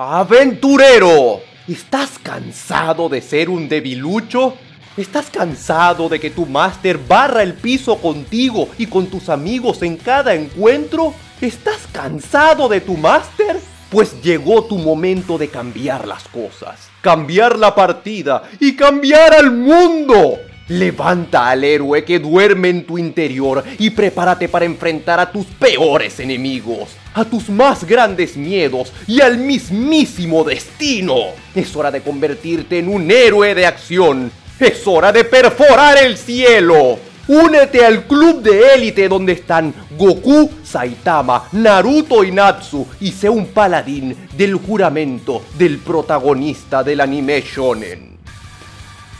¡Aventurero! ¿Estás cansado de ser un debilucho? ¿Estás cansado de que tu máster barra el piso contigo y con tus amigos en cada encuentro? ¿Estás cansado de tu máster? Pues llegó tu momento de cambiar las cosas, cambiar la partida y cambiar al mundo. Levanta al héroe que duerme en tu interior y prepárate para enfrentar a tus peores enemigos, a tus más grandes miedos y al mismísimo destino. Es hora de convertirte en un héroe de acción. Es hora de perforar el cielo. Únete al club de élite donde están Goku, Saitama, Naruto y Natsu y sé un paladín del juramento del protagonista del anime shonen.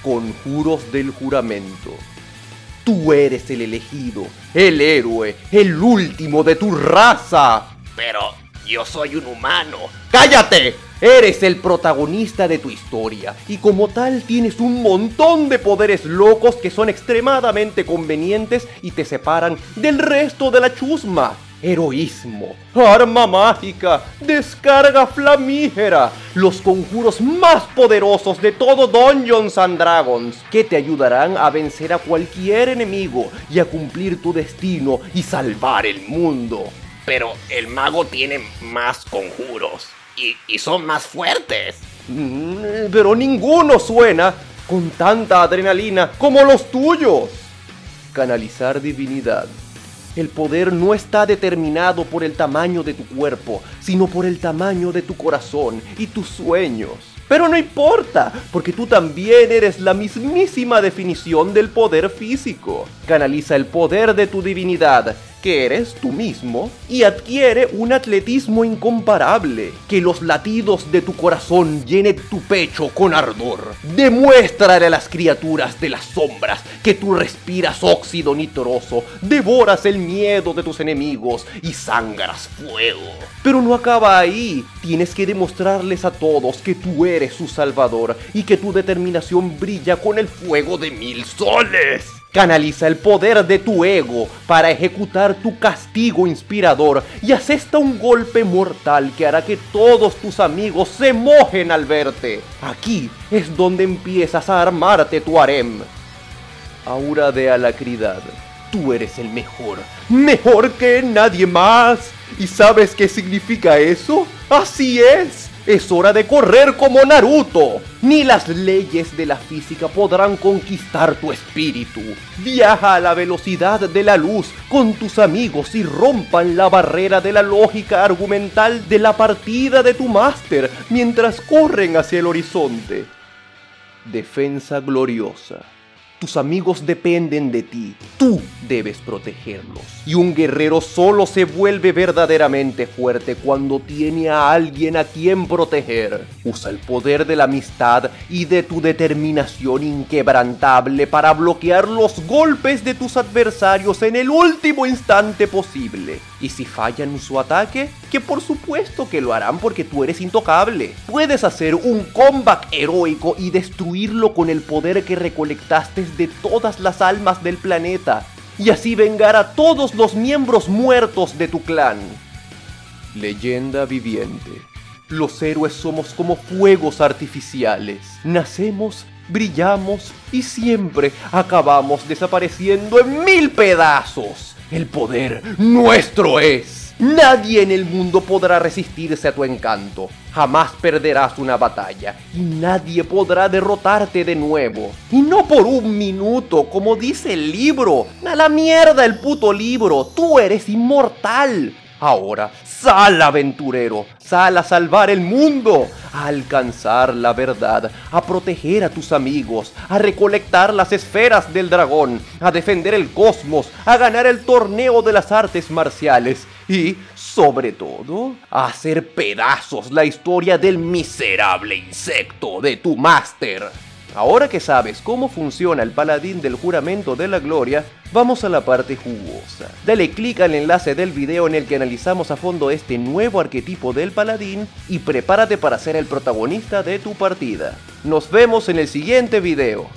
Conjuros del juramento. Tú eres el elegido, el héroe, el último de tu raza. Pero yo soy un humano. ¡Cállate! Eres el protagonista de tu historia y como tal tienes un montón de poderes locos que son extremadamente convenientes y te separan del resto de la chusma. Heroísmo, arma mágica, descarga flamígera, los conjuros más poderosos de todo Dungeons and Dragons, que te ayudarán a vencer a cualquier enemigo y a cumplir tu destino y salvar el mundo. Pero el mago tiene más conjuros y, son más fuertes. Mm, pero ninguno suena con tanta adrenalina como los tuyos. Canalizar divinidad. El poder no está determinado por el tamaño de tu cuerpo, sino por el tamaño de tu corazón y tus sueños. Pero no importa, porque tú también eres la mismísima definición del poder físico. Canaliza el poder de tu divinidad que eres tú mismo, y adquiere un atletismo incomparable, que los latidos de tu corazón llenen tu pecho con ardor. Demuéstrale a las criaturas de las sombras que tú respiras óxido nitroso, devoras el miedo de tus enemigos y sangras fuego. Pero no acaba ahí, tienes que demostrarles a todos que tú eres su salvador y que tu determinación brilla con el fuego de mil soles. Canaliza el poder de tu ego para ejecutar tu castigo inspirador y asesta un golpe mortal que hará que todos tus amigos se mojen al verte. Aquí es donde empiezas a armarte tu harem. Aura de alacridad. Tú eres el mejor, mejor que nadie más. ¿Y sabes qué significa eso? Así es. Es hora de correr como Naruto. Ni las leyes de la física podrán conquistar tu espíritu. Viaja a la velocidad de la luz con tus amigos y rompan la barrera de la lógica argumental de la partida de tu máster mientras corren hacia el horizonte. Defensa gloriosa. Tus amigos dependen de ti. Tú debes protegerlos. Y un guerrero solo se vuelve verdaderamente fuerte cuando tiene a alguien a quien proteger. Usa el poder de la amistad y de tu determinación inquebrantable para bloquear los golpes de tus adversarios en el último instante posible. Y si fallan su ataque, que por supuesto que lo harán porque tú eres intocable. Puedes hacer un comeback heroico y destruirlo con el poder que recolectaste de todas las almas del planeta y así vengar a todos los miembros muertos de tu clan. Leyenda viviente. Los héroes somos como fuegos artificiales. Nacemos, brillamos y siempre acabamos desapareciendo en mil pedazos. El poder nuestro es. Nadie en el mundo podrá resistirse a tu encanto. Jamás perderás una batalla y nadie podrá derrotarte de nuevo. Y no por un minuto, como dice el libro. A la mierda el puto libro. Tú eres inmortal. Ahora, sal aventurero, sal a salvar el mundo, a alcanzar la verdad, a proteger a tus amigos, a recolectar las esferas del dragón, a defender el cosmos, a ganar el torneo de las artes marciales y, sobre todo, a hacer pedazos la historia del miserable insecto de tu máster. Ahora que sabes cómo funciona el paladín del juramento de la gloria, vamos a la parte jugosa. Dale clic al enlace del video en el que analizamos a fondo este nuevo arquetipo del paladín y prepárate para ser el protagonista de tu partida. Nos vemos en el siguiente video.